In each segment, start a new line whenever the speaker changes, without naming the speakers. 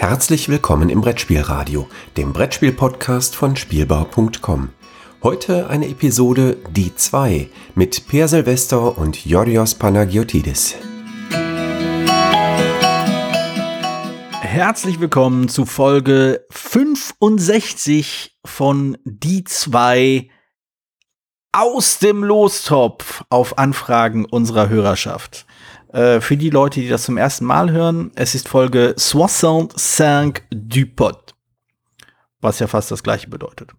Herzlich willkommen im Brettspielradio, dem Brettspiel-Podcast von Spielbau.com. Heute eine Episode Die 2 mit Per Silvester und Yorios Panagiotidis.
Herzlich willkommen zu Folge 65 von Die 2 aus dem Lostopf auf Anfragen unserer Hörerschaft. Äh, für die Leute, die das zum ersten Mal hören, es ist Folge 65 du Pod. Was ja fast das gleiche bedeutet.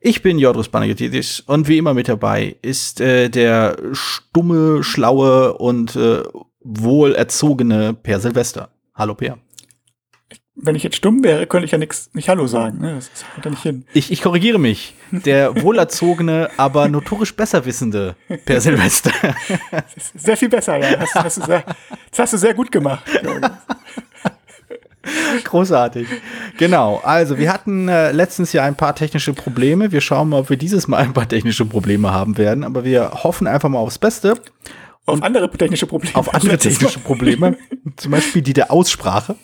Ich bin Jodrus Panagiotis und wie immer mit dabei ist äh, der stumme, schlaue und äh, wohlerzogene Per Silvester. Hallo Per
wenn ich jetzt stumm wäre, könnte ich ja nix, nicht Hallo sagen. Ne? Das kommt ja nicht hin.
Ich, ich korrigiere mich. Der wohlerzogene, aber notorisch besserwissende Per Silvester.
Sehr viel besser, ja. Das hast, du sehr, das hast du sehr gut gemacht.
Großartig. Genau. Also, wir hatten äh, letztens ja ein paar technische Probleme. Wir schauen mal, ob wir dieses Mal ein paar technische Probleme haben werden. Aber wir hoffen einfach mal aufs Beste.
Auf andere technische Probleme.
Auf andere technische Probleme. zum Beispiel die der Aussprache.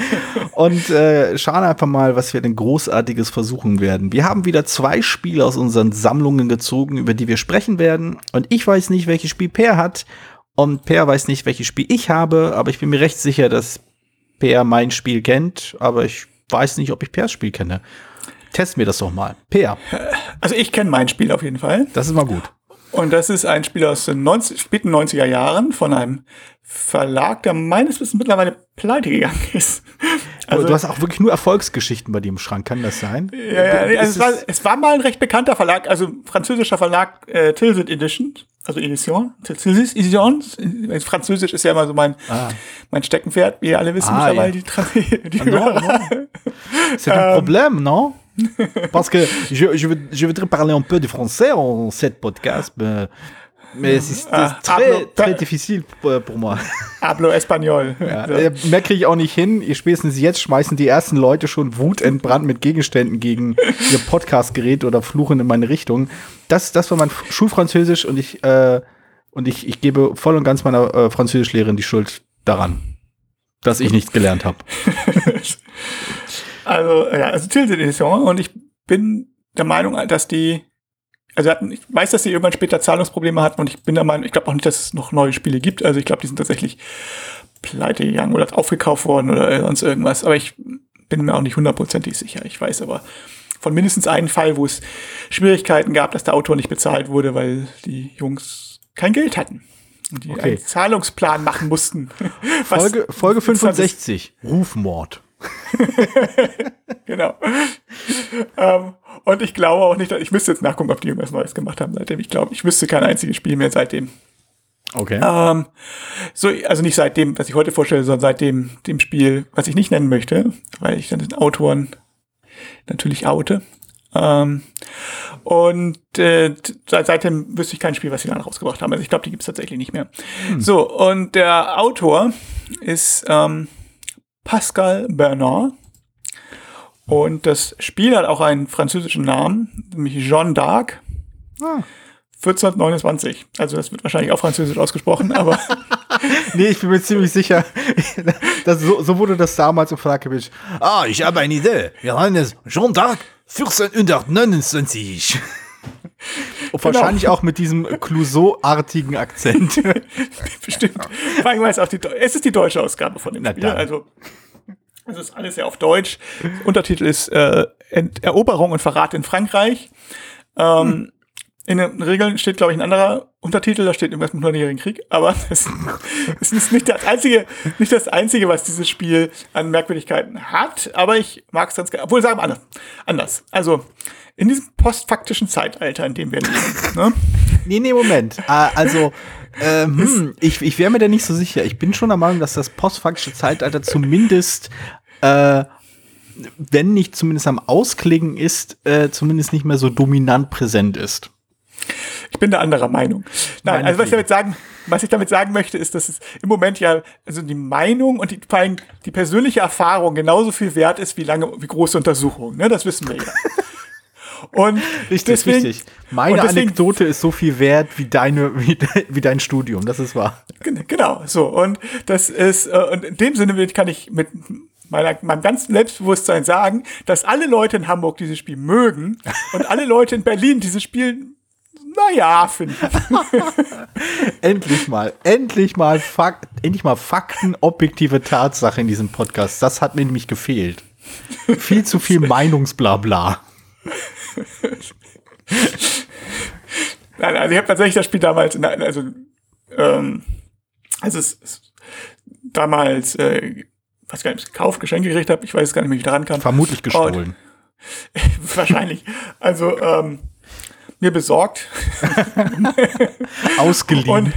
Und äh, schauen einfach mal, was wir denn Großartiges versuchen werden. Wir haben wieder zwei Spiele aus unseren Sammlungen gezogen, über die wir sprechen werden. Und ich weiß nicht, welches Spiel Per hat. Und Per weiß nicht, welches Spiel ich habe. Aber ich bin mir recht sicher, dass Per mein Spiel kennt. Aber ich weiß nicht, ob ich Pers Spiel kenne. Test mir das doch mal. Per.
Also ich kenne mein Spiel auf jeden Fall.
Das ist mal gut.
Und das ist ein Spiel aus den 90, späten 90er Jahren von einem Verlag, der meines Wissens mittlerweile pleite gegangen ist.
Also, du hast auch wirklich nur Erfolgsgeschichten bei dir im Schrank, kann das sein?
Ja, ja also es, war, es war mal ein recht bekannter Verlag, also französischer Verlag äh, Tilsit Edition, also Edition, Tilsit Edition. Französisch ist ja immer so mein, ah. mein Steckenpferd, wie ihr alle wissen
ah,
mittlerweile. Ja. Die, die ah, no,
no. C'est un problème, non? Parce que je, je, je voudrais parler un peu de français en cette podcast, mais, mais c'est ah, très, hablo, très difficile pour, moi.
Hablo Espanol.
Ja, ja. Mehr kriege ich auch nicht hin. Spätestens jetzt schmeißen die ersten Leute schon wutentbrannt mit Gegenständen gegen ihr Podcastgerät oder fluchen in meine Richtung. Das, das war mein Schulfranzösisch und ich, äh, und ich, ich gebe voll und ganz meiner äh, Französischlehrerin die Schuld daran, dass ich nichts gelernt habe.
Also, ja, also Tilted Edition. Und ich bin der Meinung, dass die, also hatten, ich weiß, dass sie irgendwann später Zahlungsprobleme hatten und ich bin der Meinung, ich glaube auch nicht, dass es noch neue Spiele gibt. Also ich glaube, die sind tatsächlich pleite gegangen oder aufgekauft worden oder sonst irgendwas. Aber ich bin mir auch nicht hundertprozentig sicher. Ich weiß aber von mindestens einem Fall, wo es Schwierigkeiten gab, dass der Autor nicht bezahlt wurde, weil die Jungs kein Geld hatten. Und die okay. einen Zahlungsplan machen mussten.
Folge, Folge 65, Rufmord.
genau. ähm, und ich glaube auch nicht, ich müsste jetzt nachgucken, ob die irgendwas Neues gemacht haben seitdem. Ich glaube, ich wüsste kein einziges Spiel mehr seitdem.
Okay.
Ähm, so, also nicht seitdem, was ich heute vorstelle, sondern seitdem dem Spiel, was ich nicht nennen möchte, weil ich dann den Autoren natürlich oute. Ähm, und äh, seit, seitdem wüsste ich kein Spiel, was sie dann rausgebracht haben. Also ich glaube, die gibt es tatsächlich nicht mehr. Hm. So, und der Autor ist ähm, Pascal Bernard. Und das Spiel hat auch einen französischen Namen, nämlich Jeanne d'Arc. Ah. 1429. Also das wird wahrscheinlich auch französisch ausgesprochen, aber.
nee, ich bin mir ziemlich sicher. dass so, so wurde das damals im gemischt. Ah, ich habe eine Idee. Wir haben es Jeanne d'Arc 1429. Genau. wahrscheinlich auch mit diesem Clouseau-artigen Akzent.
Bestimmt. Vor allem, es, auch die, es ist die deutsche Ausgabe von dem Na Spiel. Dann. Also, es ist alles ja auf Deutsch. Untertitel ist äh, Eroberung und Verrat in Frankreich. Ähm, hm. In den Regeln steht, glaube ich, ein anderer Untertitel, da steht irgendwas mit Hundertjährigen Krieg, aber das ist nicht das einzige, nicht das einzige, was dieses Spiel an Merkwürdigkeiten hat, aber ich mag es ganz gerne. Obwohl, sagen wir anders. anders. Also, in diesem postfaktischen Zeitalter, in dem wir leben. ne?
Nee, nee, Moment. Ah, also, ähm, hm, ich, ich wäre mir da nicht so sicher. Ich bin schon der Meinung, dass das postfaktische Zeitalter zumindest, äh, wenn nicht zumindest am Ausklingen ist, äh, zumindest nicht mehr so dominant präsent ist.
Ich bin da anderer Meinung. Nein, also was ich damit sagen, was ich damit sagen möchte, ist, dass es im Moment ja, also die Meinung und die, die persönliche Erfahrung genauso viel wert ist wie lange, wie große Untersuchungen. Ne? Das wissen wir ja.
Und richtig, deswegen, richtig. Meine deswegen, Anekdote ist so viel wert wie deine, wie, wie, dein Studium. Das ist wahr.
Genau, so. Und das ist, äh, und in dem Sinne kann ich mit meiner, meinem ganzen Selbstbewusstsein sagen, dass alle Leute in Hamburg dieses Spiel mögen und alle Leute in Berlin dieses Spiel, naja, finden.
endlich mal, endlich mal, Fak endlich mal Fakten, objektive Tatsache in diesem Podcast. Das hat mir nämlich gefehlt. Viel zu viel Meinungsblabla.
Nein, also ich habe tatsächlich das Spiel damals, in, also, ähm, also es, es damals, äh, weiß gar nicht, gekauft, Geschenke gekriegt habe, ich weiß gar nicht mehr, wie ich daran kam.
Vermutlich gestohlen.
Und, wahrscheinlich. Also, ähm, mir besorgt.
Ausgeliehen.
Und,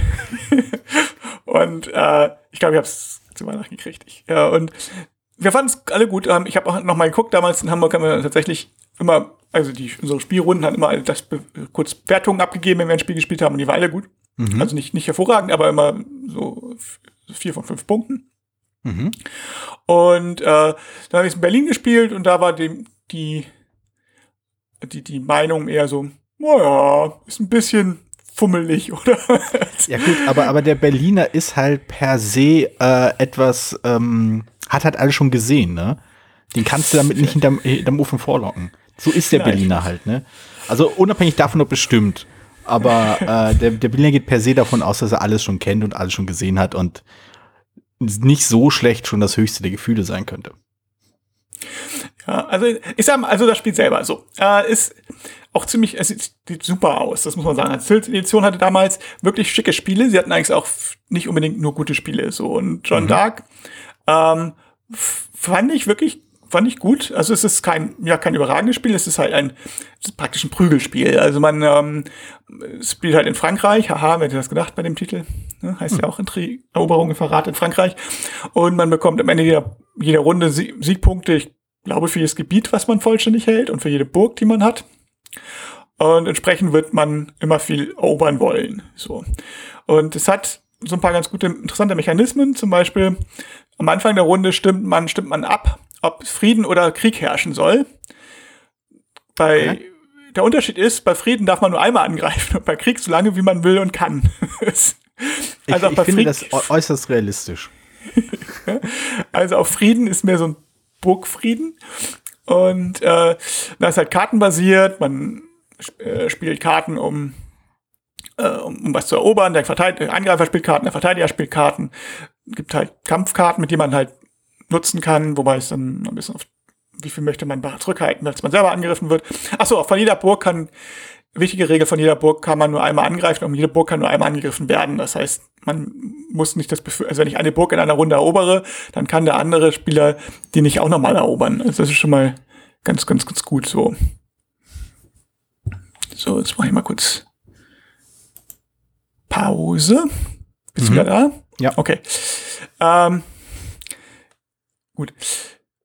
und äh, ich glaube, ich habe es zu Weihnachten gekriegt. Ich, ja, und wir fanden es alle gut. Ähm, ich habe auch noch mal geguckt, damals in Hamburg haben wir tatsächlich immer, also die unsere Spielrunden haben immer das kurz Wertungen abgegeben, wenn wir ein Spiel gespielt haben, und die waren alle gut. Mhm. Also nicht, nicht hervorragend, aber immer so vier von fünf Punkten. Mhm. Und äh, dann habe ich in Berlin gespielt und da war dem, die, die, die Meinung eher so, naja, ist ein bisschen fummelig, oder?
ja gut, aber, aber der Berliner ist halt per se äh, etwas, ähm, hat halt alles schon gesehen, ne? Den kannst du damit nicht hinterm, hinterm Ofen vorlocken. So ist der ja, Berliner halt, ne? Also unabhängig davon, ob es stimmt. Aber äh, der, der Berliner geht per se davon aus, dass er alles schon kennt und alles schon gesehen hat und nicht so schlecht schon das höchste der Gefühle sein könnte.
Ja, also ich sag mal, also das Spiel selber so äh, ist auch ziemlich, es sieht super aus, das muss man sagen. Tilt Edition hatte damals wirklich schicke Spiele. Sie hatten eigentlich auch nicht unbedingt nur gute Spiele so und John mhm. Dark ähm, fand ich wirklich fand ich gut. Also es ist kein, ja, kein überragendes Spiel, es ist halt ein, ist praktisch ein Prügelspiel. Also man ähm, spielt halt in Frankreich, haha, wer hätte das gedacht bei dem Titel? Ne? Heißt hm. ja auch Eroberung im Verrat in Frankreich. Und man bekommt am Ende jeder, jeder Runde Siegpunkte, ich glaube, für jedes Gebiet, was man vollständig hält und für jede Burg, die man hat. Und entsprechend wird man immer viel erobern wollen. So. Und es hat so ein paar ganz gute, interessante Mechanismen. Zum Beispiel am Anfang der Runde stimmt man, stimmt man ab, ob Frieden oder Krieg herrschen soll. Bei okay. der Unterschied ist, bei Frieden darf man nur einmal angreifen und bei Krieg so lange wie man will und kann.
also ich, ich finde Frieden, das äußerst realistisch.
also auf Frieden ist mehr so ein Burgfrieden. Und äh, da ist halt kartenbasiert, man äh, spielt Karten, um, äh, um, um was zu erobern. Der, Verteidiger, der Angreifer spielt Karten, der Verteidiger spielt Karten. Gibt halt Kampfkarten, mit denen man halt nutzen kann, wobei es dann ein bisschen auf wie viel möchte man zurückhalten, als man selber angegriffen wird. Achso, von jeder Burg kann, wichtige Regel von jeder Burg kann man nur einmal angreifen und jede Burg kann nur einmal angegriffen werden. Das heißt, man muss nicht das Befür also wenn ich eine Burg in einer Runde erobere, dann kann der andere Spieler die nicht auch nochmal erobern. Also das ist schon mal ganz, ganz, ganz gut so. So, jetzt mache ich mal kurz Pause. Bist mhm. du wieder da?
Ja.
Okay. Ähm, Gut.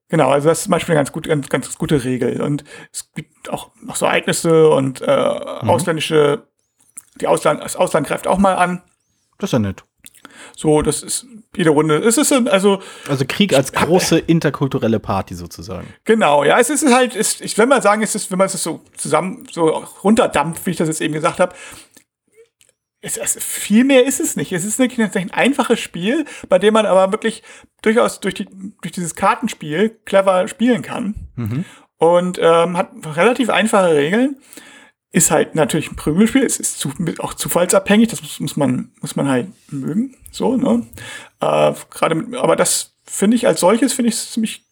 Genau, also das ist zum Beispiel eine ganz, gut, ganz, ganz gute Regel. Und es gibt auch noch so Ereignisse und äh, mhm. ausländische, die Ausland, das Ausland greift auch mal an.
Das ist ja nett.
So, das ist jede Runde. Es ist also.
Also Krieg als große interkulturelle Party sozusagen.
Genau, ja. Es ist halt, ist, ich will mal sagen, es ist, wenn man es so zusammen so runterdampft, wie ich das jetzt eben gesagt habe, es, es, viel mehr ist es nicht. Es ist wirklich ein einfaches Spiel, bei dem man aber wirklich durchaus durch, die, durch dieses Kartenspiel clever spielen kann. Mhm. Und ähm, hat relativ einfache Regeln. Ist halt natürlich ein Prügelspiel. Es ist zu, auch zufallsabhängig. Das muss, muss, man, muss man halt mögen. So, ne? Äh, Gerade aber das finde ich als solches, finde ich ziemlich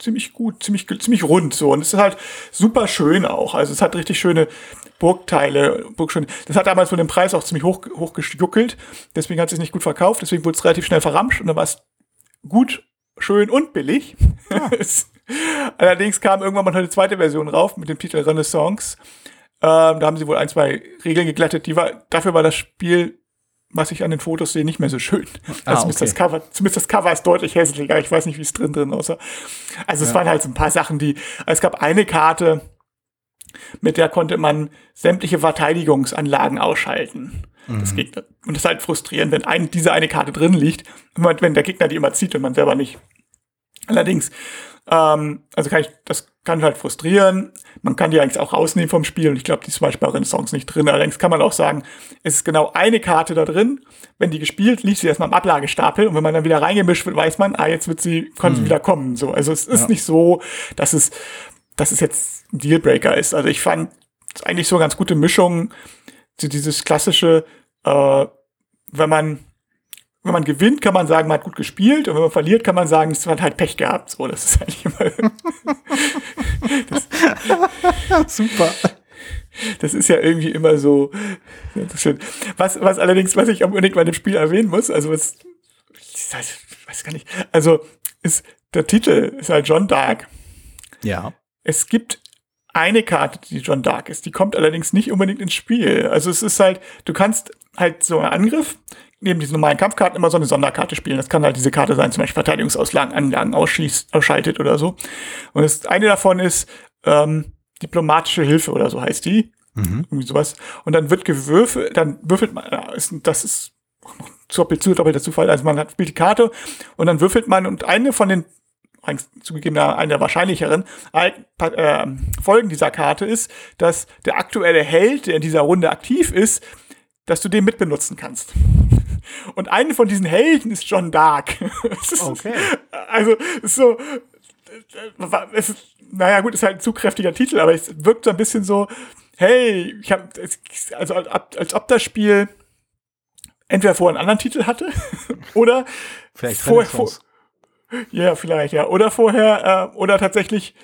ziemlich gut, ziemlich, ziemlich rund so. Und es ist halt super schön auch. Also es hat richtig schöne Burgteile. Burgschön. Das hat damals wohl den Preis auch ziemlich hoch, hoch gejuckelt. Deswegen hat es sich nicht gut verkauft. Deswegen wurde es relativ schnell verramscht und dann war es gut, schön und billig. Ja. Allerdings kam irgendwann mal eine zweite Version rauf mit dem Titel Renaissance. Ähm, da haben sie wohl ein, zwei Regeln geglättet. Die war, dafür war das Spiel was ich an den Fotos sehe, nicht mehr so schön. Ah, also zumindest, okay. das Cover, zumindest das Cover ist deutlich hässlicher. Ich weiß nicht, wie es drin drin aussah. Also es waren halt so ein paar Sachen, die. Es gab eine Karte, mit der konnte man sämtliche Verteidigungsanlagen ausschalten. Mhm. Das Gegner. Und das ist halt frustrierend, wenn ein, diese eine Karte drin liegt, wenn der Gegner die immer zieht und man selber nicht. Allerdings, ähm, also kann ich, das kann halt frustrieren. Man kann die eigentlich auch rausnehmen vom Spiel und ich glaube, die ist zum Beispiel bei Renaissance nicht drin. Allerdings kann man auch sagen, es ist genau eine Karte da drin. Wenn die gespielt, liegt sie erstmal im Ablagestapel und wenn man dann wieder reingemischt wird, weiß man, ah, jetzt wird sie, kann sie hm. wieder kommen. So, also es ist ja. nicht so, dass es, dass es jetzt ein Dealbreaker ist. Also ich fand es eigentlich so eine ganz gute Mischung, dieses klassische, äh, wenn man wenn man gewinnt, kann man sagen, man hat gut gespielt und wenn man verliert, kann man sagen, es hat halt Pech gehabt. So, das ist eigentlich immer.
das, Super.
Das ist ja irgendwie immer so, schön. Was, was allerdings, was ich unbedingt bei dem Spiel erwähnen muss, also was, ich weiß gar nicht, also ist, der Titel ist halt John Dark.
Ja.
Es gibt eine Karte, die John Dark ist. Die kommt allerdings nicht unbedingt ins Spiel. Also es ist halt, du kannst halt so einen Angriff neben diesen normalen Kampfkarten immer so eine Sonderkarte spielen. Das kann halt diese Karte sein, zum Beispiel Verteidigungsauslagen, Anlagen ausschließt, ausschaltet oder so. Und das eine davon ist ähm, diplomatische Hilfe oder so heißt die. Mhm. Irgendwie sowas. Und dann wird gewürfelt, dann würfelt man, das ist doppelt, doppelter Zufall, also man hat, spielt die Karte und dann würfelt man und eine von den zugegeben eine der wahrscheinlicheren äh, Folgen dieser Karte ist, dass der aktuelle Held, der in dieser Runde aktiv ist, dass du den mitbenutzen kannst. Und eine von diesen Helden ist John Dark. okay. Also, ist so, es ist, naja, gut, ist halt ein zu kräftiger Titel, aber es wirkt so ein bisschen so, hey, ich habe, also als ob das Spiel entweder vorher einen anderen Titel hatte oder
vielleicht vorher, vor,
ja, vielleicht, ja. Oder vorher, äh, oder tatsächlich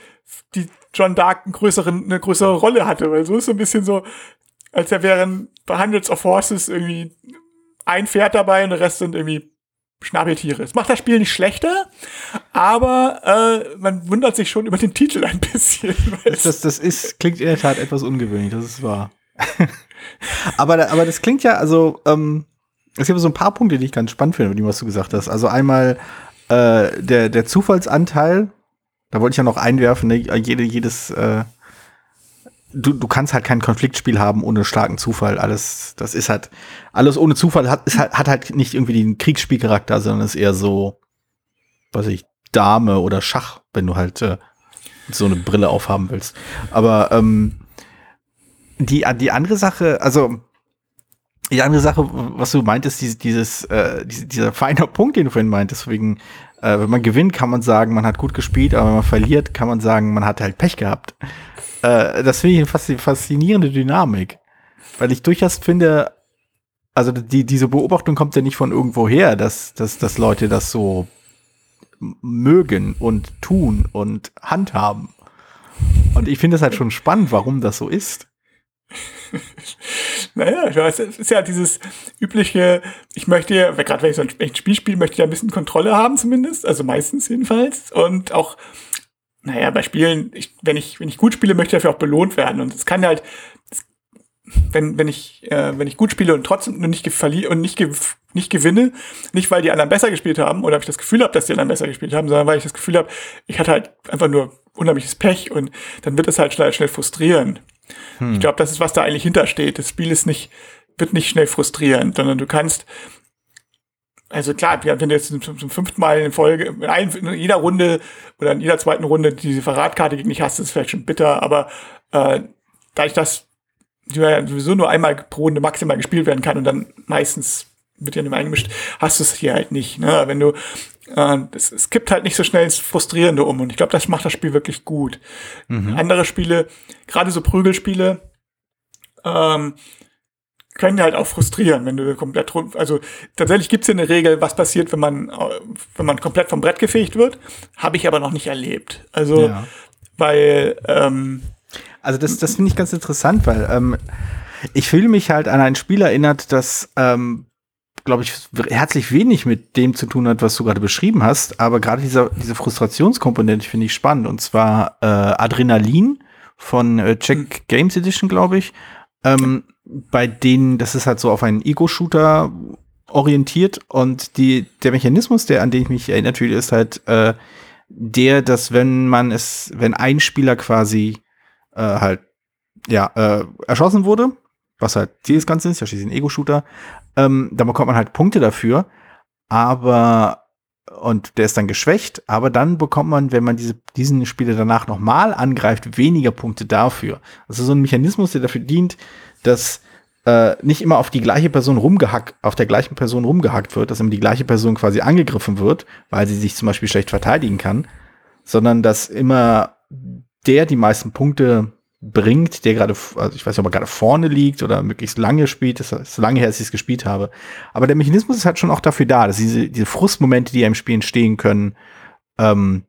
die John Dark einen größeren, eine größere Rolle hatte, weil so ist so ein bisschen so, als er wären bei Hundreds of Horses irgendwie ein Pferd dabei und der Rest sind irgendwie Schnabeltiere. Es macht das Spiel nicht schlechter, aber äh, man wundert sich schon über den Titel ein bisschen.
Das, das, das ist, klingt in der Tat etwas ungewöhnlich, das ist wahr. aber, aber das klingt ja, also, ähm, es gibt so ein paar Punkte, die ich ganz spannend finde, mit dem, was du gesagt hast. Also einmal äh, der, der Zufallsanteil, da wollte ich ja noch einwerfen, ne, jede, jedes, äh, du, du kannst halt kein Konfliktspiel haben ohne starken Zufall. Alles, das ist halt, alles ohne Zufall hat, ist halt, hat halt nicht irgendwie den Kriegsspielcharakter, sondern ist eher so, weiß ich, Dame oder Schach, wenn du halt äh, so eine Brille aufhaben willst. Aber ähm, die, die andere Sache, also die andere Sache, was du meintest, dieses, dieses äh, dieser feine Punkt, den du vorhin meintest, wegen, äh, wenn man gewinnt, kann man sagen, man hat gut gespielt, aber wenn man verliert, kann man sagen, man hat halt Pech gehabt. Äh, das finde ich eine faszinierende Dynamik. Weil ich durchaus finde, also die, diese Beobachtung kommt ja nicht von irgendwo her, dass, dass, dass Leute das so mögen und tun und handhaben. Und ich finde es halt schon spannend, warum das so ist.
naja, ich weiß, es ist ja dieses übliche, ich möchte ja, gerade wenn ich so ein Spiel spiele, möchte ich ja ein bisschen Kontrolle haben zumindest, also meistens jedenfalls. Und auch naja, bei Spielen, ich, wenn ich, wenn ich gut spiele, möchte ich dafür auch belohnt werden. Und es kann halt, wenn, wenn ich, äh, wenn ich gut spiele und trotzdem nur nicht verliere und nicht, nicht gewinne, nicht weil die anderen besser gespielt haben oder ich das Gefühl habe, dass die anderen besser gespielt haben, sondern weil ich das Gefühl habe, ich hatte halt einfach nur unheimliches Pech und dann wird es halt schnell, schnell frustrierend. Hm. Ich glaube, das ist, was da eigentlich hintersteht. Das Spiel ist nicht, wird nicht schnell frustrierend, sondern du kannst also klar, wenn du jetzt zum, zum fünften Mal in Folge, in, ein, in, jeder Runde oder in jeder zweiten Runde diese Verratkarte gegen dich hast, ist vielleicht schon bitter, aber äh, dadurch, dass die ja sowieso nur einmal pro Runde maximal gespielt werden kann und dann meistens wird ja nicht mehr eingemischt, hast du es hier halt nicht. Ne? Wenn du äh, es, es kippt halt nicht so schnell ins Frustrierende um und ich glaube, das macht das Spiel wirklich gut. Mhm. Andere Spiele, gerade so Prügelspiele, ähm, können halt auch frustrieren, wenn du komplett also tatsächlich gibt es ja eine Regel, was passiert, wenn man wenn man komplett vom Brett gefegt wird, habe ich aber noch nicht erlebt. Also ja. weil ähm,
also das das finde ich ganz interessant, weil ähm, ich fühle mich halt an ein Spiel erinnert, das ähm, glaube ich herzlich wenig mit dem zu tun hat, was du gerade beschrieben hast, aber gerade diese diese Frustrationskomponente finde ich spannend und zwar äh, Adrenalin von äh, Check hm. Games Edition, glaube ich. Ähm, bei denen, das ist halt so auf einen Ego-Shooter orientiert und die, der Mechanismus, der an den ich mich erinnert fühle, ist halt äh, der, dass wenn man es, wenn ein Spieler quasi äh, halt ja äh, erschossen wurde, was halt Ziel des Ganzen ist, ja schließlich ein Ego-Shooter, ähm, dann bekommt man halt Punkte dafür, aber und der ist dann geschwächt, aber dann bekommt man, wenn man diese, diesen Spieler danach nochmal angreift, weniger Punkte dafür. Also so ein Mechanismus, der dafür dient, dass äh, nicht immer auf die gleiche Person rumgehackt, auf der gleichen Person rumgehackt wird, dass immer die gleiche Person quasi angegriffen wird, weil sie sich zum Beispiel schlecht verteidigen kann, sondern dass immer der die meisten Punkte bringt, der gerade, also ich weiß nicht, ob er gerade vorne liegt oder möglichst lange spielt, das ist so lange her, als ich es gespielt habe. Aber der Mechanismus ist halt schon auch dafür da, dass diese, diese Frustmomente, die ja im Spiel entstehen können, ähm,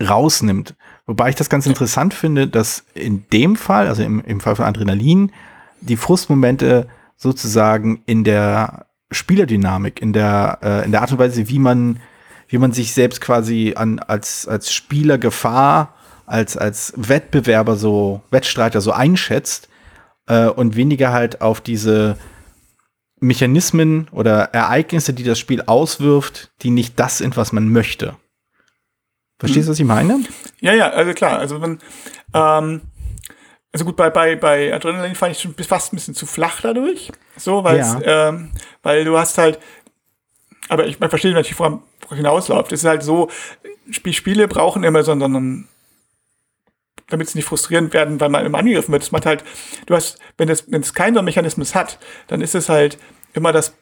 rausnimmt. Wobei ich das ganz interessant finde, dass in dem Fall, also im, im Fall von Adrenalin, die Frustmomente sozusagen in der Spielerdynamik, in der, äh, in der Art und Weise, wie man, wie man sich selbst quasi an, als, als Spieler Gefahr, als, als Wettbewerber so, Wettstreiter so einschätzt äh, und weniger halt auf diese Mechanismen oder Ereignisse, die das Spiel auswirft, die nicht das sind, was man möchte. Verstehst du, was ich meine?
Ja, ja, also klar. Also wenn, ähm, also gut, bei, bei, bei Adrenalin fand ich schon fast ein bisschen zu flach dadurch. So, weil ja. ähm, weil du hast halt, aber ich man verstehe natürlich, woran hinausläuft. Es ist halt so, Spiele brauchen immer so einen, damit sie nicht frustrierend werden, weil man immer angegriffen wird. Das macht halt, du hast, wenn es, wenn es keinen Mechanismus hat, dann ist es halt immer das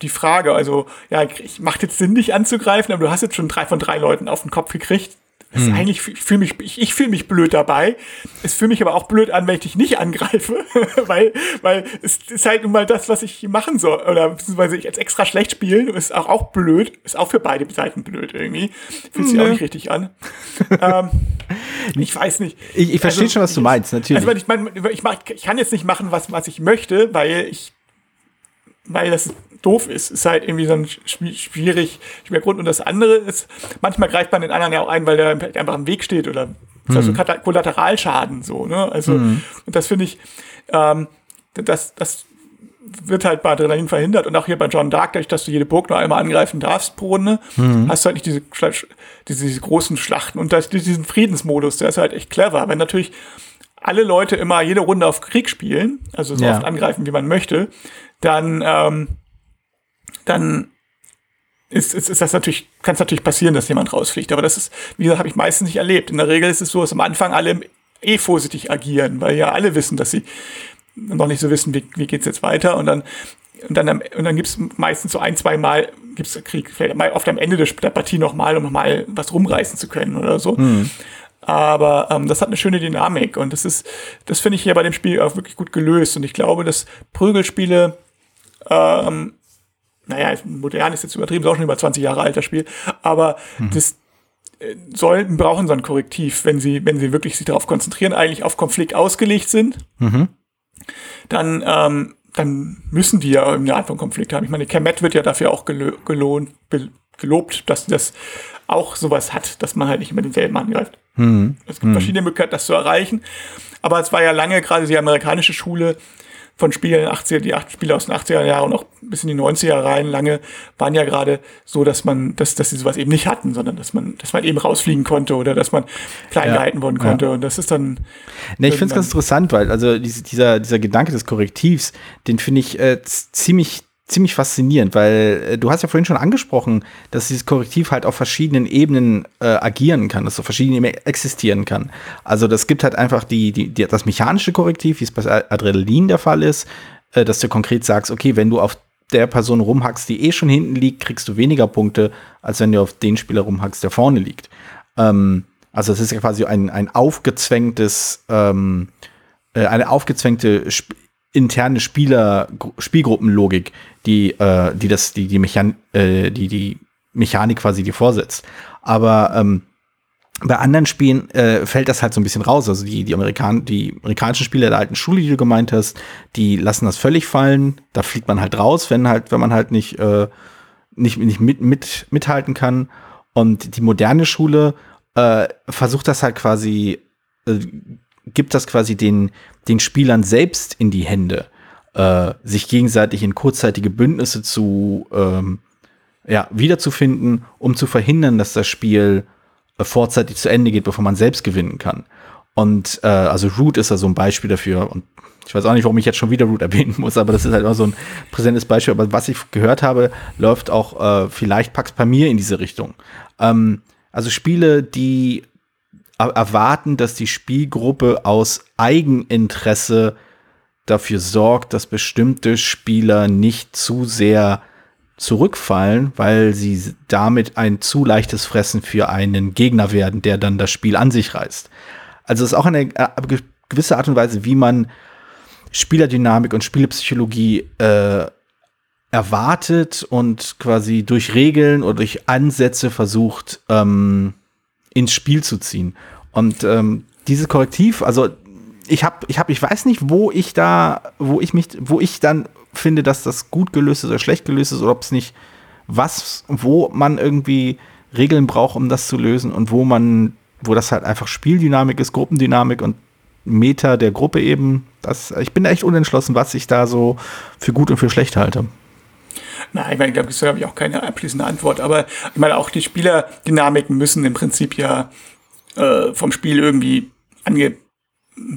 die Frage, also ja, ich macht jetzt Sinn, dich anzugreifen, aber du hast jetzt schon drei von drei Leuten auf den Kopf gekriegt. Das hm. eigentlich fühle mich, ich, ich fühle mich blöd dabei. Es fühle mich aber auch blöd an, wenn ich dich nicht angreife, weil, weil es ist halt nun mal das, was ich machen soll. Oder beziehungsweise ich als extra schlecht spielen, ist auch, auch blöd, ist auch für beide Seiten blöd irgendwie. Fühlt sich nee. auch nicht richtig an. ähm, ich weiß nicht.
Ich, ich verstehe also, schon, was du meinst, natürlich.
Also ich, mein, ich, mach, ich kann jetzt nicht machen, was, was ich möchte, weil ich weil das doof ist. Ist halt irgendwie so ein schwierig, schwieriger Grund. Und das andere ist, manchmal greift man den anderen ja auch ein, weil der einfach im Weg steht oder mhm. also Kollateralschaden so, ne? Also, mhm. und das finde ich, ähm, das, das wird halt bei Adrenalin verhindert und auch hier bei John Dark, dadurch, dass du jede Burg nur einmal angreifen darfst pro Runde, mhm. hast du halt nicht diese, diese, diese großen Schlachten und das, diesen Friedensmodus, der ist halt echt clever. Wenn natürlich alle Leute immer jede Runde auf Krieg spielen, also so ja. oft angreifen, wie man möchte, dann, ähm, dann ist, ist, ist das natürlich, kann es natürlich passieren, dass jemand rausfliegt. Aber das ist, wie gesagt, habe ich meistens nicht erlebt. In der Regel ist es so, dass am Anfang alle eh vorsichtig agieren, weil ja alle wissen, dass sie noch nicht so wissen, wie, wie geht's jetzt weiter. Und dann, und dann, und dann gibt's meistens so ein, zwei Mal gibt's Krieg, vielleicht mal oft am Ende der Partie nochmal, um nochmal was rumreißen zu können oder so. Mhm. Aber ähm, das hat eine schöne Dynamik und das ist, das finde ich hier bei dem Spiel auch wirklich gut gelöst. Und ich glaube, dass Prügelspiele ähm, naja, modern ist jetzt übertrieben, ist auch schon über 20 Jahre alter Spiel, aber mhm. das äh, sollten, brauchen so ein Korrektiv, wenn sie, wenn sie wirklich sich darauf konzentrieren, eigentlich auf Konflikt ausgelegt sind, mhm. dann, ähm, dann müssen die ja irgendeine Art von Konflikt haben. Ich meine, Kemet wird ja dafür auch gelo gelohnt, gelobt, dass das auch sowas hat, dass man halt nicht immer denselben angreift. Mhm. Es gibt mhm. verschiedene Möglichkeiten, das zu erreichen. Aber es war ja lange gerade die amerikanische Schule, von Spielen 80er, die acht Spiele aus den 80er Jahren und auch bis in die 90er rein lange waren ja gerade so, dass man, dass, dass sie sowas eben nicht hatten, sondern dass man, dass man eben rausfliegen konnte oder dass man klein ja, gehalten worden konnte. Ja. Und das ist dann.
Ne, ich finde es ganz interessant, weil also dieser, dieser Gedanke des Korrektivs, den finde ich äh, ziemlich ziemlich faszinierend, weil äh, du hast ja vorhin schon angesprochen, dass dieses Korrektiv halt auf verschiedenen Ebenen äh, agieren kann, dass so verschiedene Ebenen existieren kann. Also das gibt halt einfach die, die, die, das mechanische Korrektiv, wie es bei Adrenalin der Fall ist, äh, dass du konkret sagst, okay, wenn du auf der Person rumhackst, die eh schon hinten liegt, kriegst du weniger Punkte, als wenn du auf den Spieler rumhackst, der vorne liegt. Ähm, also es ist ja quasi ein, ein aufgezwängtes, ähm, äh, eine aufgezwängte interne Spieler, Spielgruppenlogik, die, äh, die das, die, die, Mechan äh, die, die Mechanik quasi dir vorsetzt. Aber ähm, bei anderen Spielen äh, fällt das halt so ein bisschen raus. Also die, die, Amerikan die amerikanischen Spieler der alten Schule, die du gemeint hast, die lassen das völlig fallen. Da fliegt man halt raus, wenn halt, wenn man halt nicht, äh, nicht, nicht mit, mit, mithalten kann. Und die moderne Schule äh, versucht das halt quasi, äh, gibt das quasi den, den Spielern selbst in die Hände, äh, sich gegenseitig in kurzzeitige Bündnisse zu ähm, ja, wiederzufinden, um zu verhindern, dass das Spiel äh, vorzeitig zu Ende geht, bevor man selbst gewinnen kann. Und äh, also Root ist da so ein Beispiel dafür und ich weiß auch nicht, warum ich jetzt schon wieder Root erwähnen muss, aber das ist halt immer so ein präsentes Beispiel. Aber was ich gehört habe, läuft auch äh, vielleicht Pax bei mir in diese Richtung. Ähm, also Spiele, die erwarten, dass die Spielgruppe aus Eigeninteresse dafür sorgt, dass bestimmte Spieler nicht zu sehr zurückfallen, weil sie damit ein zu leichtes Fressen für einen Gegner werden, der dann das Spiel an sich reißt. Also es ist auch eine äh, gewisse Art und Weise, wie man Spielerdynamik und Spielepsychologie äh, erwartet und quasi durch Regeln oder durch Ansätze versucht ähm, ins Spiel zu ziehen. Und ähm, dieses Korrektiv, also ich habe, ich habe, ich weiß nicht, wo ich da, wo ich mich, wo ich dann finde, dass das gut gelöst ist oder schlecht gelöst ist oder ob es nicht was, wo man irgendwie Regeln braucht, um das zu lösen und wo man, wo das halt einfach Spieldynamik ist, Gruppendynamik und Meta der Gruppe eben. Das, ich bin echt unentschlossen, was ich da so für gut und für schlecht halte.
Nein, ich meine, glaube, das habe ich auch keine abschließende Antwort. Aber ich meine, auch die Spielerdynamiken müssen im Prinzip ja äh, vom Spiel irgendwie ange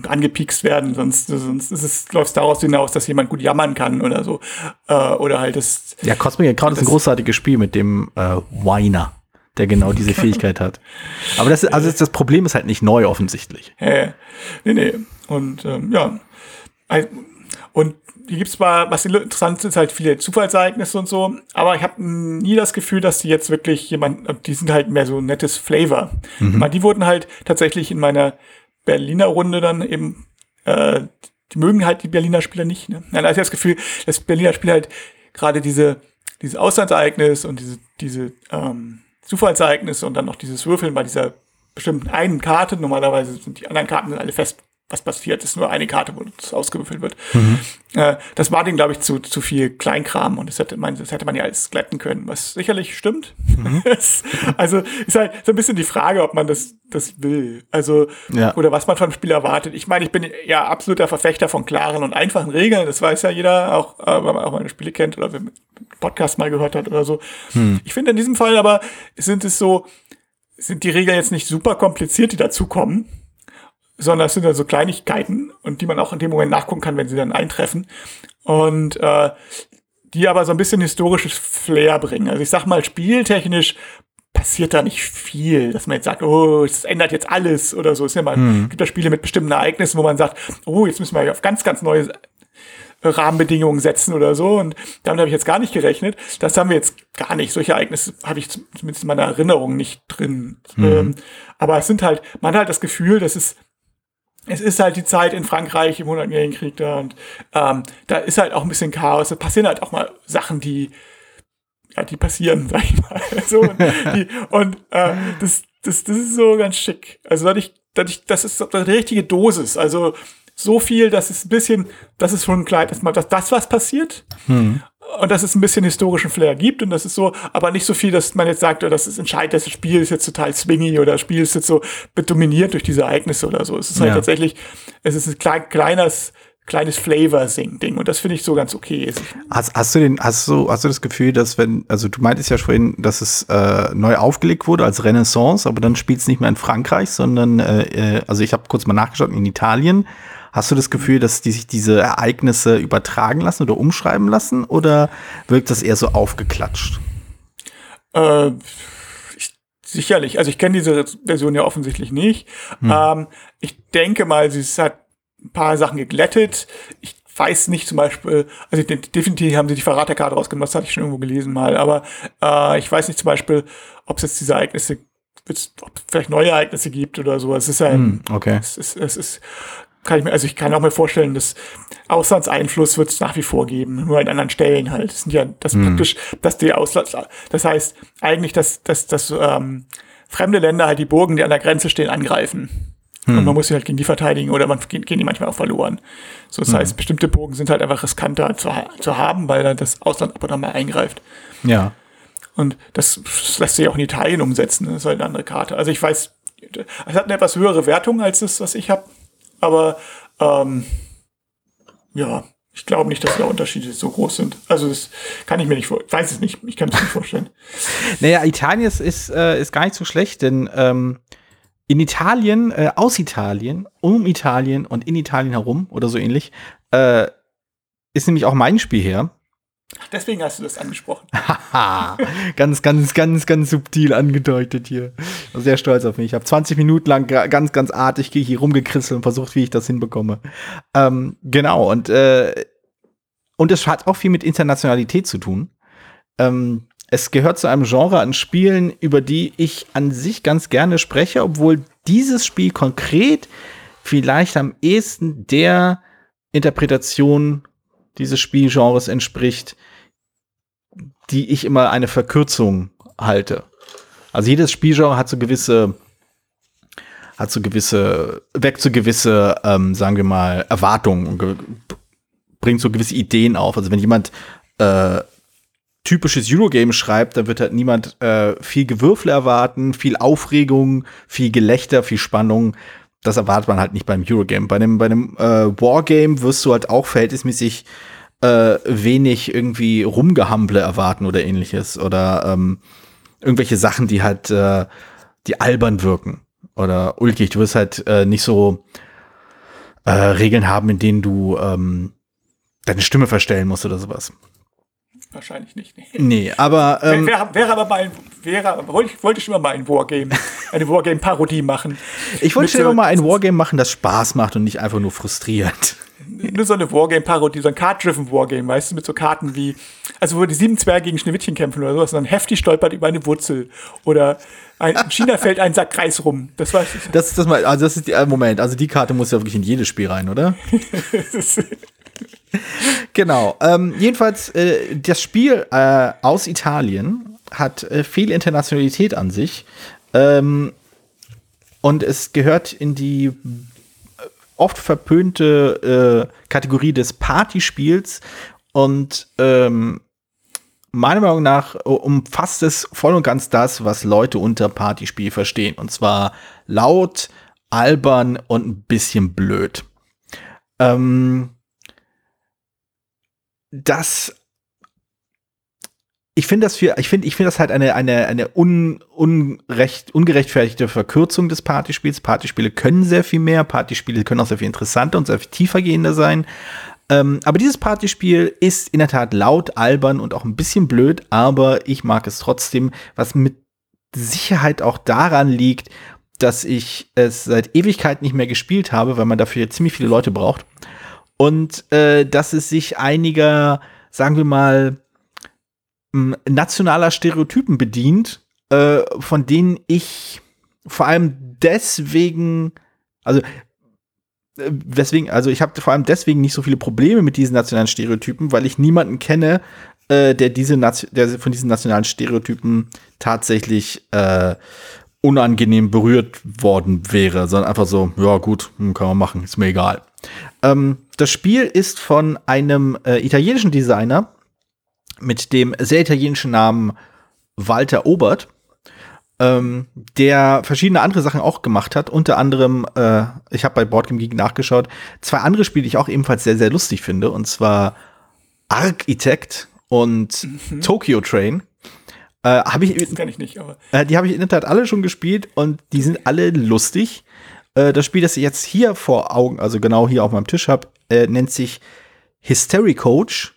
angepikst werden, sonst, sonst ist es, läuft es daraus hinaus, dass jemand gut jammern kann oder so. Äh, oder halt das.
Ja, Cosmic Account ist ein großartiges Spiel mit dem äh, Whiner, der genau diese Fähigkeit hat. Aber das, also das Problem ist halt nicht neu offensichtlich.
Äh, nee, nee. Und ähm, ja. Und die gibt zwar, was interessant ist, halt viele Zufallsereignisse und so, aber ich habe nie das Gefühl, dass die jetzt wirklich jemand, die sind halt mehr so nettes Flavor. Mhm. Die wurden halt tatsächlich in meiner Berliner Runde dann eben, äh, die mögen halt die Berliner Spieler nicht. Ne? Dann habe ich das Gefühl, dass Berliner Spieler halt gerade diese, dieses Auslandsereignis und diese, diese ähm, Zufallsereignisse und dann noch dieses Würfeln bei dieser bestimmten einen Karte, normalerweise sind die anderen Karten alle fest was passiert. Es ist nur eine Karte, wo das ausgewürfelt wird. Mhm. Äh, das war denen, glaube ich, zu, zu viel Kleinkram und das hätte, man, das hätte man ja alles glätten können, was sicherlich stimmt. Mhm. also ist halt so ein bisschen die Frage, ob man das, das will. Also, ja. oder was man vom Spiel erwartet. Ich meine, ich bin ja absoluter Verfechter von klaren und einfachen Regeln. Das weiß ja jeder, auch äh, wenn man auch meine Spiele kennt oder wenn man Podcast mal gehört hat oder so. Mhm. Ich finde in diesem Fall aber sind es so, sind die Regeln jetzt nicht super kompliziert, die dazukommen sondern es sind dann so Kleinigkeiten und die man auch in dem Moment nachgucken kann, wenn sie dann eintreffen. Und äh, die aber so ein bisschen historisches Flair bringen. Also ich sag mal, spieltechnisch passiert da nicht viel, dass man jetzt sagt, oh, es ändert jetzt alles oder so. Es ja mal, hm. gibt da Spiele mit bestimmten Ereignissen, wo man sagt, oh, jetzt müssen wir auf ganz, ganz neue Rahmenbedingungen setzen oder so. Und damit habe ich jetzt gar nicht gerechnet. Das haben wir jetzt gar nicht. Solche Ereignisse habe ich zumindest in meiner Erinnerung nicht drin. Mhm. Ähm, aber es sind halt, man hat halt das Gefühl, dass es es ist halt die Zeit in Frankreich im 100-jährigen Krieg da und ähm, da ist halt auch ein bisschen Chaos. Da passieren halt auch mal Sachen, die ja, die passieren, sag ich mal. so, und die, und äh, das, das, das ist so ganz schick. Also dadurch, dadurch, das ist die richtige Dosis. Also so viel, dass es ein bisschen, das ist schon klar, dass man, dass das was passiert. Hm und dass es ein bisschen historischen Flair gibt und das ist so, aber nicht so viel, dass man jetzt sagt, oh, das ist entscheidend, das Spiel ist jetzt total swingy oder das Spiel ist jetzt so dominiert durch diese Ereignisse oder so. Es ist halt ja. tatsächlich, es ist ein klein, kleines, kleines Flavor-Sing-Ding und das finde ich so ganz okay.
Hast, hast du den, hast du, hast du das Gefühl, dass wenn, also du meintest ja vorhin, dass es äh, neu aufgelegt wurde als Renaissance, aber dann spielt es nicht mehr in Frankreich, sondern, äh, äh also ich habe kurz mal nachgeschaut, in Italien. Hast du das Gefühl, dass die sich diese Ereignisse übertragen lassen oder umschreiben lassen oder wirkt das eher so aufgeklatscht?
Äh, ich, sicherlich. Also ich kenne diese Version ja offensichtlich nicht. Hm. Ähm, ich denke mal, sie hat ein paar Sachen geglättet. Ich weiß nicht zum Beispiel, also definitiv haben sie die Verraterkarte rausgenommen, das hatte ich schon irgendwo gelesen mal, aber äh, ich weiß nicht zum Beispiel, ob es jetzt diese Ereignisse ob es vielleicht neue Ereignisse gibt oder so. Es ist ja,
hm, okay.
es ist, es ist kann ich mir, also ich kann auch mir vorstellen, dass Auslandseinfluss wird es nach wie vor geben, nur an anderen Stellen halt. Das sind ja das mhm. praktisch, dass die Auslands, das heißt eigentlich, dass, dass, dass ähm, fremde Länder halt die Burgen, die an der Grenze stehen, angreifen. Mhm. Und man muss sie halt gegen die verteidigen oder man gehen die manchmal auch verloren. So, das mhm. heißt, bestimmte Burgen sind halt einfach riskanter zu, zu haben, weil dann das Ausland ab und an mal eingreift.
Ja.
Und das, das lässt sich auch in Italien umsetzen. Das ist halt eine andere Karte. Also ich weiß, es hat eine etwas höhere Wertung als das, was ich habe. Aber ähm, ja, ich glaube nicht, dass da Unterschiede so groß sind. Also das kann ich mir nicht vorstellen. Weiß es nicht. Ich kann es nicht vorstellen.
naja, Italien ist, ist, äh, ist gar nicht so schlecht, denn ähm, in Italien, äh, aus Italien, um Italien und in Italien herum oder so ähnlich, äh, ist nämlich auch mein Spiel her.
Deswegen hast du das angesprochen.
Ganz, ganz, ganz, ganz subtil angedeutet hier. Sehr stolz auf mich. Ich habe 20 Minuten lang ganz, ganz artig hier rumgekrisselt und versucht, wie ich das hinbekomme. Ähm, genau, und, äh, und es hat auch viel mit Internationalität zu tun. Ähm, es gehört zu einem Genre an Spielen, über die ich an sich ganz gerne spreche, obwohl dieses Spiel konkret vielleicht am ehesten der Interpretation dieses Spielgenres entspricht, die ich immer eine Verkürzung halte. Also jedes Spielgenre hat so gewisse, hat so gewisse, weckt so gewisse, ähm, sagen wir mal, Erwartungen und bringt so gewisse Ideen auf. Also wenn jemand äh, typisches Eurogame schreibt, dann wird halt niemand äh, viel Gewürfel erwarten, viel Aufregung, viel Gelächter, viel Spannung. Das erwartet man halt nicht beim Eurogame. Bei einem, bei einem äh, Wargame wirst du halt auch verhältnismäßig äh, wenig irgendwie Rumgehamble erwarten oder ähnliches. Oder ähm, irgendwelche Sachen, die halt, äh, die albern wirken. Oder ulkig. Du wirst halt äh, nicht so äh, Regeln haben, in denen du ähm, deine Stimme verstellen musst oder sowas.
Wahrscheinlich nicht. Nee,
nee aber.
Ähm, wäre, wäre aber mal ein, wäre, wollte ich, wollte schon immer mal ein Wargame, eine Wargame-Parodie machen.
Ich wollte schon immer mal ein Wargame machen, das Spaß macht und nicht einfach nur frustriert.
Nur so eine Wargame-Parodie, so ein Card-Driven Wargame, weißt du, mit so Karten wie, also wo die sieben Zwerge gegen Schneewittchen kämpfen oder sowas und dann heftig stolpert über eine Wurzel. Oder ein, in China fällt ein Sack Kreis rum. Das weiß ich.
Das ist das mal, also das ist die, äh, Moment, also die Karte muss ja wirklich in jedes Spiel rein, oder? genau. Ähm, jedenfalls, äh, das Spiel äh, aus Italien hat äh, viel Internationalität an sich. Ähm, und es gehört in die oft verpönte äh, Kategorie des Partyspiels. Und ähm, meiner Meinung nach umfasst es voll und ganz das, was Leute unter Partyspiel verstehen. Und zwar laut, albern und ein bisschen blöd. Ähm, das ich finde das für, ich finde, ich finde das halt eine, eine, eine un, unrecht, ungerechtfertigte Verkürzung des Partyspiels. Partyspiele können sehr viel mehr, Partyspiele können auch sehr viel interessanter und sehr viel tiefergehender sein. Ähm, aber dieses Partyspiel ist in der Tat laut, albern und auch ein bisschen blöd, aber ich mag es trotzdem, was mit Sicherheit auch daran liegt, dass ich es seit Ewigkeit nicht mehr gespielt habe, weil man dafür ziemlich viele Leute braucht und äh, dass es sich einiger, sagen wir mal, nationaler Stereotypen bedient, äh, von denen ich vor allem deswegen, also äh, weswegen, also ich habe vor allem deswegen nicht so viele Probleme mit diesen nationalen Stereotypen, weil ich niemanden kenne, äh, der diese der von diesen nationalen Stereotypen tatsächlich äh, unangenehm berührt worden wäre, sondern einfach so, ja gut, hm, kann man machen, ist mir egal. Ähm, das Spiel ist von einem äh, italienischen Designer mit dem sehr italienischen Namen Walter Obert, ähm, der verschiedene andere Sachen auch gemacht hat. Unter anderem, äh, ich habe bei Boardgame Geek nachgeschaut, zwei andere Spiele, die ich auch ebenfalls sehr, sehr lustig finde, und zwar Architect und mhm. Tokyo Train. Äh, habe ich,
das kann ich nicht, aber.
Äh, die habe ich in der Tat alle schon gespielt und die sind alle lustig. Äh, das Spiel, das ich jetzt hier vor Augen, also genau hier auf meinem Tisch habe, äh, nennt sich Hystery Coach.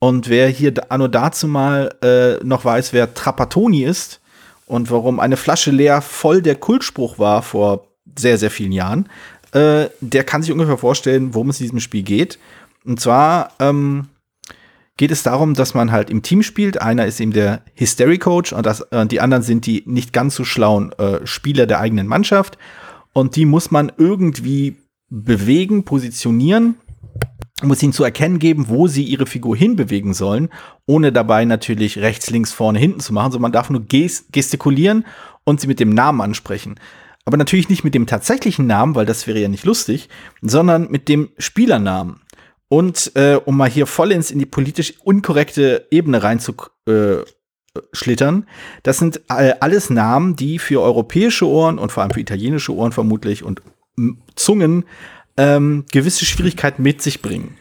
Und wer hier anno dazu mal äh, noch weiß, wer Trapattoni ist und warum eine Flasche leer voll der Kultspruch war vor sehr, sehr vielen Jahren, äh, der kann sich ungefähr vorstellen, worum es in diesem Spiel geht. Und zwar ähm, geht es darum, dass man halt im Team spielt. Einer ist eben der Hystery Coach und das, äh, die anderen sind die nicht ganz so schlauen äh, Spieler der eigenen Mannschaft. Und die muss man irgendwie bewegen, positionieren, muss ihnen zu erkennen geben, wo sie ihre Figur hinbewegen sollen, ohne dabei natürlich rechts, links, vorne, hinten zu machen, sondern man darf nur gestikulieren und sie mit dem Namen ansprechen. Aber natürlich nicht mit dem tatsächlichen Namen, weil das wäre ja nicht lustig, sondern mit dem Spielernamen. Und äh, um mal hier vollends in die politisch unkorrekte Ebene reinzuschlittern, das sind äh, alles Namen, die für europäische Ohren und vor allem für italienische Ohren vermutlich und Zungen ähm, gewisse Schwierigkeiten mit sich bringen.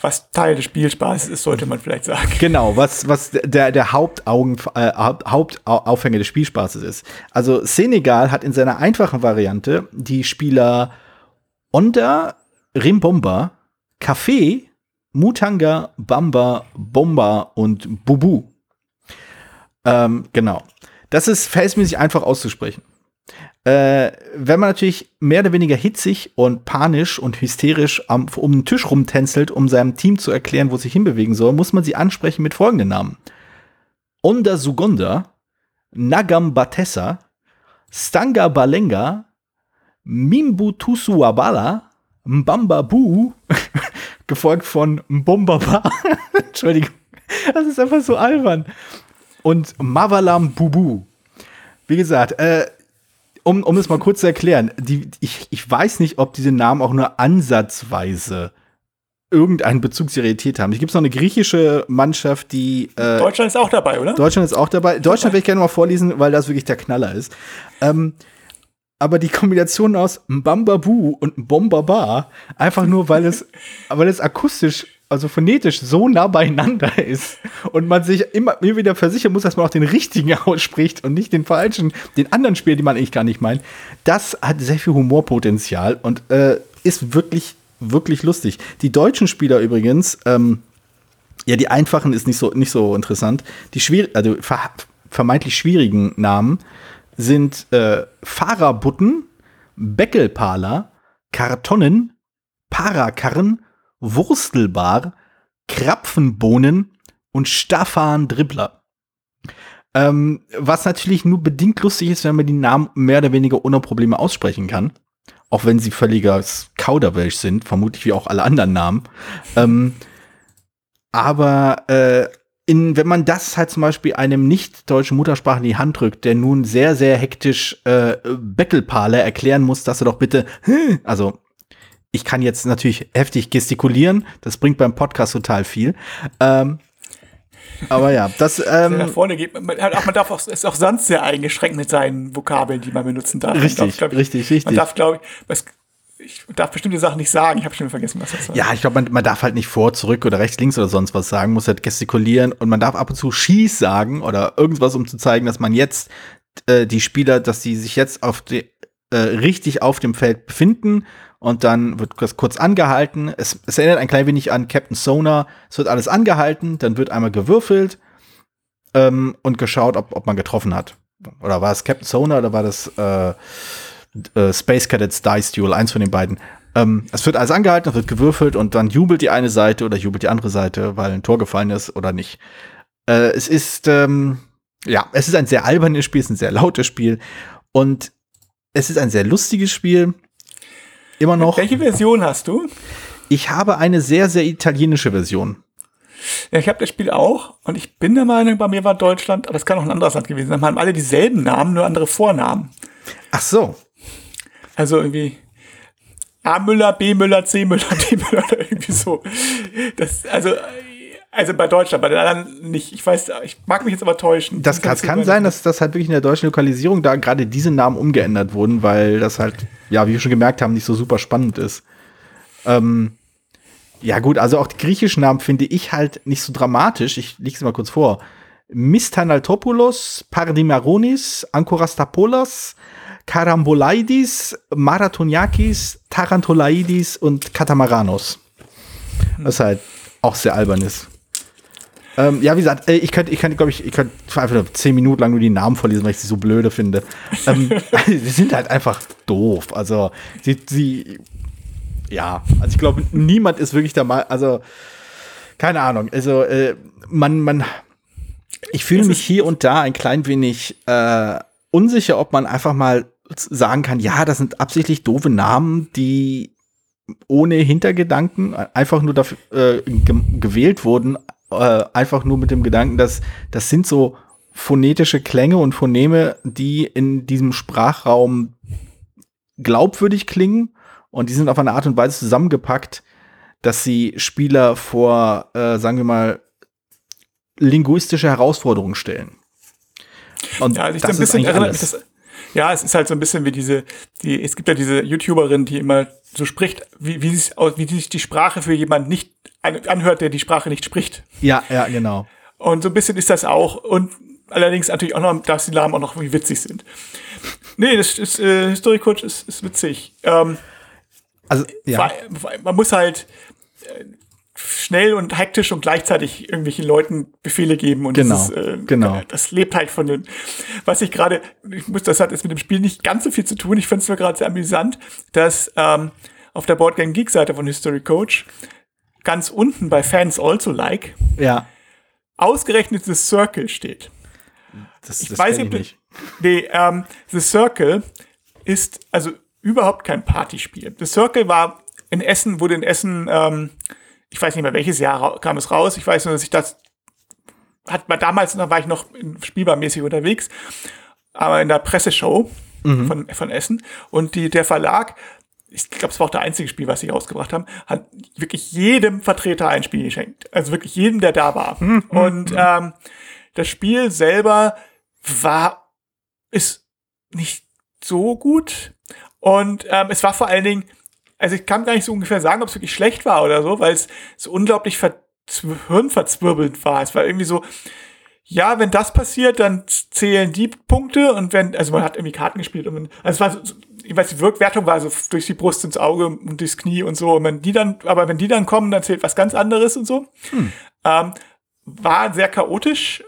was Teil des Spielspaßes ist, sollte man vielleicht sagen.
Genau, was, was der, der Hauptaugen, äh, Hauptaufhänger des Spielspaßes ist. Also Senegal hat in seiner einfachen Variante die Spieler Onda, Rimbomba, Kaffee, Mutanga, Bamba, Bomba und Bubu. Ähm, genau. Das ist verhältnismäßig einfach auszusprechen. Äh, wenn man natürlich mehr oder weniger hitzig und panisch und hysterisch am, um den Tisch rumtänzelt, um seinem Team zu erklären, wo sich hinbewegen soll, muss man sie ansprechen mit folgenden Namen. Onda Sugonda, Nagam Batessa, Stanga Balenga, Mimbu Tusuabala, Mbambabu, gefolgt von Mbombaba. Entschuldigung, das ist einfach so albern. Und Mavalam Bubu. Wie gesagt, äh, um, um es mal kurz zu erklären, die, ich, ich weiß nicht, ob diese Namen auch nur ansatzweise irgendeinen Bezug zur Realität haben. Es gibt noch eine griechische Mannschaft, die.
Äh, Deutschland ist auch dabei, oder?
Deutschland ist auch dabei. Deutschland will ich gerne mal vorlesen, weil das wirklich der Knaller ist. Ähm, aber die Kombination aus Mbambabu und Bombaba, einfach nur, weil es, weil es akustisch also phonetisch so nah beieinander ist und man sich immer, immer wieder versichern muss, dass man auch den richtigen ausspricht und nicht den falschen, den anderen Spiel, den man eigentlich gar nicht meint, das hat sehr viel Humorpotenzial und äh, ist wirklich, wirklich lustig. Die deutschen Spieler übrigens, ähm, ja, die einfachen ist nicht so, nicht so interessant. Die schwierig, also ver vermeintlich schwierigen Namen sind äh, Fahrerbutten, Beckelpaler, Kartonnen, Parakarren Wurstelbar, Krapfenbohnen und Staffan Dribbler. Ähm, was natürlich nur bedingt lustig ist, wenn man die Namen mehr oder weniger ohne Probleme aussprechen kann. Auch wenn sie völliger Kauderwelsch sind, vermutlich wie auch alle anderen Namen. Ähm, aber äh, in, wenn man das halt zum Beispiel einem nicht deutschen Muttersprache in die Hand drückt, der nun sehr, sehr hektisch äh, Beckelpale erklären muss, dass er doch bitte, also ich kann jetzt natürlich heftig gestikulieren. Das bringt beim Podcast total viel. Ähm, aber ja, das. Ähm,
nach vorne geht, man, man darf auch, ist auch sonst sehr eingeschränkt mit seinen Vokabeln, die man benutzen darf.
Richtig,
darf,
ich, richtig, richtig.
Man darf, glaube ich, ich darf bestimmte Sachen nicht sagen. Ich habe schon vergessen, was das
war. Ja, ich glaube, man, man darf halt nicht vor, zurück oder rechts, links oder sonst was sagen, muss halt gestikulieren und man darf ab und zu schieß sagen oder irgendwas, um zu zeigen, dass man jetzt äh, die Spieler, dass sie sich jetzt auf die, äh, richtig auf dem Feld befinden und dann wird das kurz angehalten. Es, es, erinnert ein klein wenig an Captain Sonar. Es wird alles angehalten, dann wird einmal gewürfelt ähm, und geschaut, ob, ob man getroffen hat. Oder war es Captain Sonar oder war das äh, äh, Space Cadets Dice Duel? Eins von den beiden. Ähm, es wird alles angehalten, es wird gewürfelt und dann jubelt die eine Seite oder jubelt die andere Seite, weil ein Tor gefallen ist oder nicht. Äh, es ist, ähm, ja, es ist ein sehr albernes Spiel, es ist ein sehr lautes Spiel und es ist ein sehr lustiges Spiel. Immer noch.
Welche Version hast du?
Ich habe eine sehr, sehr italienische Version.
Ja, ich habe das Spiel auch und ich bin der Meinung, bei mir war Deutschland, aber es kann auch ein anderes Land gewesen sein, haben alle dieselben Namen, nur andere Vornamen.
Ach so.
Also irgendwie A Müller, B Müller, C Müller, D Müller oder irgendwie so. Das, also, also bei Deutschland, bei den anderen nicht. Ich weiß, ich mag mich jetzt aber täuschen.
Das, das kann, kann sein, dass das halt wirklich in der deutschen Lokalisierung da gerade diese Namen umgeändert wurden, weil das halt ja, wie wir schon gemerkt haben, nicht so super spannend ist. Ähm, ja, gut, also auch die griechischen Namen finde ich halt nicht so dramatisch. Ich lege es mal kurz vor. Mistanaltopoulos, Pardimaronis, Ankorastapoulos, Karambolaidis, Marathoniakis, Tarantolaidis und Katamaranos. Was halt auch sehr albern ist. Ähm, ja, wie gesagt, äh, ich könnte, ich könnte, glaube ich, ich könnte einfach nur zehn Minuten lang nur die Namen vorlesen, weil ich sie so blöde finde. ähm, sie sind halt einfach doof. Also, sie, sie ja, also ich glaube, niemand ist wirklich der Mal, also, keine Ahnung, also, äh, man, man, ich fühle mich hier und da ein klein wenig äh, unsicher, ob man einfach mal sagen kann, ja, das sind absichtlich doofe Namen, die ohne Hintergedanken einfach nur dafür äh, gewählt wurden, äh, einfach nur mit dem Gedanken, dass das sind so phonetische Klänge und Phoneme, die in diesem Sprachraum glaubwürdig klingen und die sind auf eine Art und Weise zusammengepackt, dass sie Spieler vor, äh, sagen wir mal, linguistische Herausforderungen stellen.
Und ja, also ich das ein bisschen erinnert mich das, ja, es ist halt so ein bisschen wie diese, die, es gibt ja diese YouTuberin, die immer so spricht, wie, wie, sich, wie sich die Sprache für jemand nicht anhört, der die Sprache nicht spricht.
Ja, ja, genau.
Und so ein bisschen ist das auch. Und allerdings natürlich auch noch, dass die Namen auch noch wie witzig sind. Nee, das ist, äh, History Coach ist, ist witzig. Ähm,
also, ja.
Man muss halt äh, schnell und hektisch und gleichzeitig irgendwelchen Leuten Befehle geben und
genau,
das, ist, äh,
genau.
das lebt halt von den, was ich gerade, ich muss, das hat jetzt mit dem Spiel nicht ganz so viel zu tun. Ich finde es nur gerade sehr amüsant, dass ähm, auf der Boardgame Geek Seite von History Coach ganz unten bei Fans Also Like
ja.
ausgerechnet The Circle steht.
Das,
ich
das
weiß
ich
nicht. Nee, ähm, The Circle ist also überhaupt kein Partyspiel. The Circle war in Essen, wurde in Essen, ähm, ich weiß nicht mehr welches Jahr kam es raus. Ich weiß nur, dass ich das hat man damals, da war ich noch spielbarmäßig unterwegs, aber in der Presseshow
Mhm.
von, von Essen und die, der Verlag, ich glaube, es war auch der einzige Spiel, was sie rausgebracht haben, hat wirklich jedem Vertreter ein Spiel geschenkt. Also wirklich jedem, der da war. Und ähm, das Spiel selber war, ist nicht so gut. Und ähm, es war vor allen Dingen, also ich kann gar nicht so ungefähr sagen, ob es wirklich schlecht war oder so, weil es so unglaublich verzw- hirnverzwirbelt war. Es war irgendwie so, ja, wenn das passiert, dann zählen die Punkte und wenn, also man hat irgendwie Karten gespielt und man, also es war so, ich weiß, die Wirkwertung war so durch die Brust ins Auge und durchs Knie und so. Und wenn die dann, aber wenn die dann kommen, dann zählt was ganz anderes und so. Ähm, war sehr chaotisch.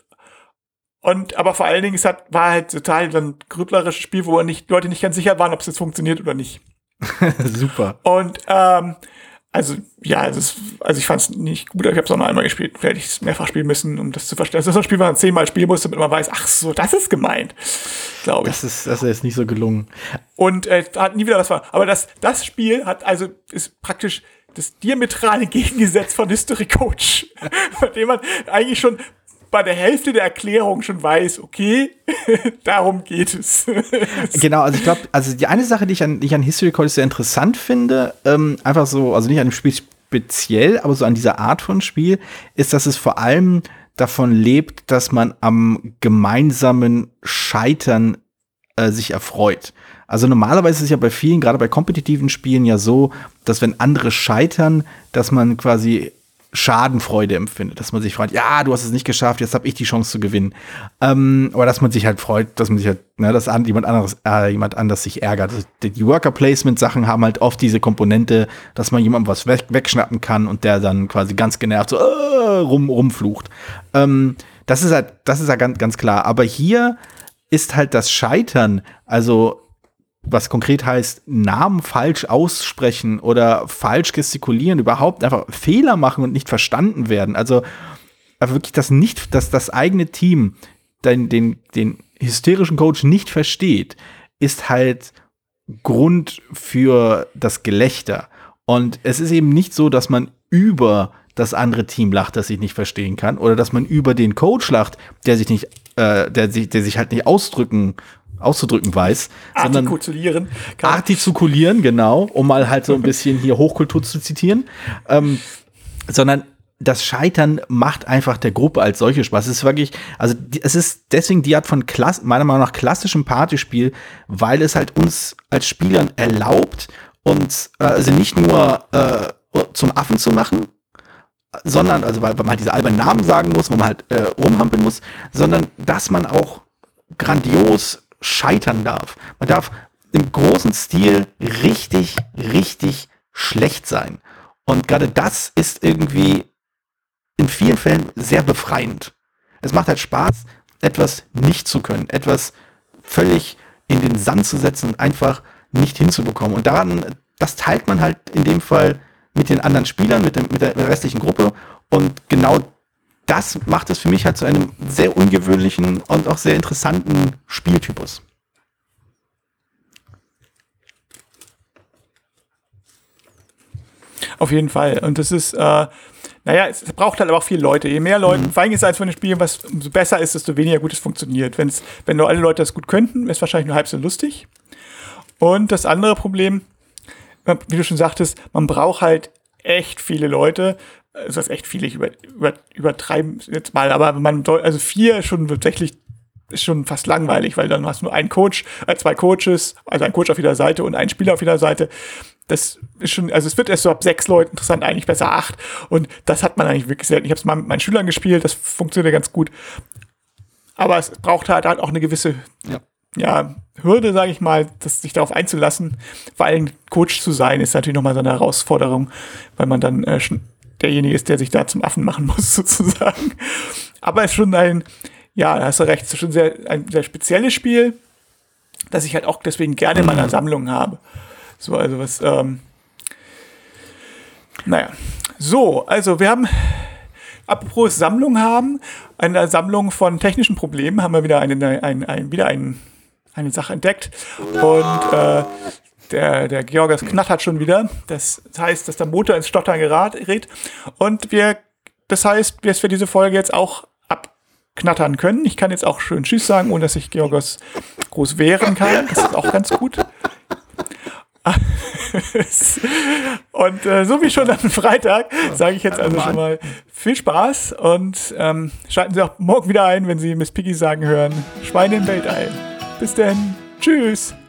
Und aber vor allen Dingen, es hat, war halt total so ein grüblerisches Spiel, wo nicht, Leute nicht ganz sicher waren, ob es jetzt funktioniert oder nicht.
Super.
Und ähm, also ja, ist, also ich fand es nicht gut, ich habe es auch noch einmal gespielt. Vielleicht hätte ich es mehrfach spielen müssen, um das zu verstehen. Also das ist ein Spiel, was man zehnmal spielen muss, damit man weiß, ach so, das ist gemeint, glaube ich.
Das ist, das ist nicht so gelungen.
Und äh, hat nie wieder was war. Aber das, das Spiel hat also ist praktisch das diametrale Gegengesetz von History Coach, bei dem man eigentlich schon bei der Hälfte der Erklärung schon weiß, okay, darum geht es.
Genau, also ich glaube, also die eine Sache, die ich an, die ich an History Coach sehr interessant finde, ähm, einfach so, also nicht an dem Spiel speziell, aber so an dieser Art von Spiel, ist, dass es vor allem davon lebt, dass man am gemeinsamen Scheitern äh, sich erfreut. Also normalerweise ist es ja bei vielen, gerade bei kompetitiven Spielen ja so, dass wenn andere scheitern, dass man quasi Schadenfreude empfindet, dass man sich freut, ja, du hast es nicht geschafft, jetzt habe ich die Chance zu gewinnen. Ähm, aber dass man sich halt freut, dass man sich halt, ne, dass an, jemand anderes, äh, jemand anders sich ärgert. Also die Worker Placement Sachen haben halt oft diese Komponente, dass man jemandem was weg, wegschnappen kann und der dann quasi ganz genervt so äh, rum rumflucht. Ähm, das ist halt, das ist ja ganz, ganz klar. Aber hier ist halt das Scheitern, also was konkret heißt, Namen falsch aussprechen oder falsch gestikulieren, überhaupt einfach Fehler machen und nicht verstanden werden. Also aber wirklich das nicht, dass das eigene Team den, den, den hysterischen Coach nicht versteht, ist halt Grund für das Gelächter. Und es ist eben nicht so, dass man über das andere Team lacht, das sich nicht verstehen kann, oder dass man über den Coach lacht, der sich nicht, äh, der sich, der sich halt nicht ausdrücken, auszudrücken weiß,
Artikulieren. kann-
artikulieren, genau, um mal halt so ein bisschen hier Hochkultur zu zitieren, ähm, sondern das Scheitern macht einfach der Gruppe als solche Spaß. Es ist wirklich, also es ist deswegen die Art von Klass, meiner Meinung nach klassischem Partyspiel, weil es halt uns als Spielern erlaubt, uns äh, also nicht nur äh, zum Affen zu machen, sondern, also weil, weil man halt diese albernen Namen sagen muss, wo man halt äh, rumhampeln muss, sondern dass man auch grandios scheitern darf. Man darf im großen Stil richtig, richtig schlecht sein. Und gerade das ist irgendwie in vielen Fällen sehr befreiend. Es macht halt Spaß, etwas nicht zu können, etwas völlig in den Sand zu setzen und einfach nicht hinzubekommen. Und daran, das teilt man halt in dem Fall mit den anderen Spielern, mit, dem, mit der restlichen Gruppe. Und genau das macht es für mich halt zu einem sehr ungewöhnlichen und auch sehr interessanten Spieltypus.
Auf jeden Fall. Und das ist, äh, naja, es braucht halt aber auch viele Leute. Je mehr Leute, vor allem ist es eins von den Spielen, was umso besser ist, desto weniger gut es funktioniert. Wenn's, wenn nur alle Leute das gut könnten, wäre es wahrscheinlich nur halb so lustig. Und das andere Problem, äh, wie du schon sagtest, man braucht halt echt viele Leute. Also das ist echt viele, ich über, über, übertreiben jetzt mal, aber wenn man, also vier schon tatsächlich ist schon fast langweilig, weil dann hast du nur einen Coach, äh, zwei Coaches, also ein Coach auf jeder Seite und einen Spieler auf jeder Seite. das ist schon, also es wird erst so ab sechs Leuten interessant, eigentlich besser acht. Und das hat man eigentlich wirklich selten. Ich habe es mal mit meinen Schülern gespielt, das funktioniert ganz gut. Aber es braucht halt, halt auch eine gewisse ja. ja Hürde, sage ich mal, das, sich darauf einzulassen. Vor allem Coach zu sein, ist natürlich nochmal so eine Herausforderung, weil man dann äh, derjenige ist, der sich da zum Affen machen muss, sozusagen. Aber es ist schon ein, ja, da hast du recht, es ist schon sehr, ein sehr spezielles Spiel, das ich halt auch deswegen gerne in meiner Sammlung habe. So, also was, ähm, naja. So, also wir haben, apropos Sammlung haben, eine Sammlung von technischen Problemen, haben wir wieder eine, ein, ein, wieder ein, eine Sache entdeckt. Und äh, der, der Georgas knattert schon wieder. Das heißt, dass der Motor ins Stottern gerät. Und wir, das heißt, dass wir diese Folge jetzt auch abknattern können. Ich kann jetzt auch schön Tschüss sagen, ohne dass ich Georgas groß wehren kann. Das ist auch ganz gut. und äh, so wie schon am Freitag sage ich jetzt also schon mal viel Spaß und ähm, schalten Sie auch morgen wieder ein, wenn Sie Miss Piggy sagen hören, Schweine im Weltall. Bis dann. Tschüss.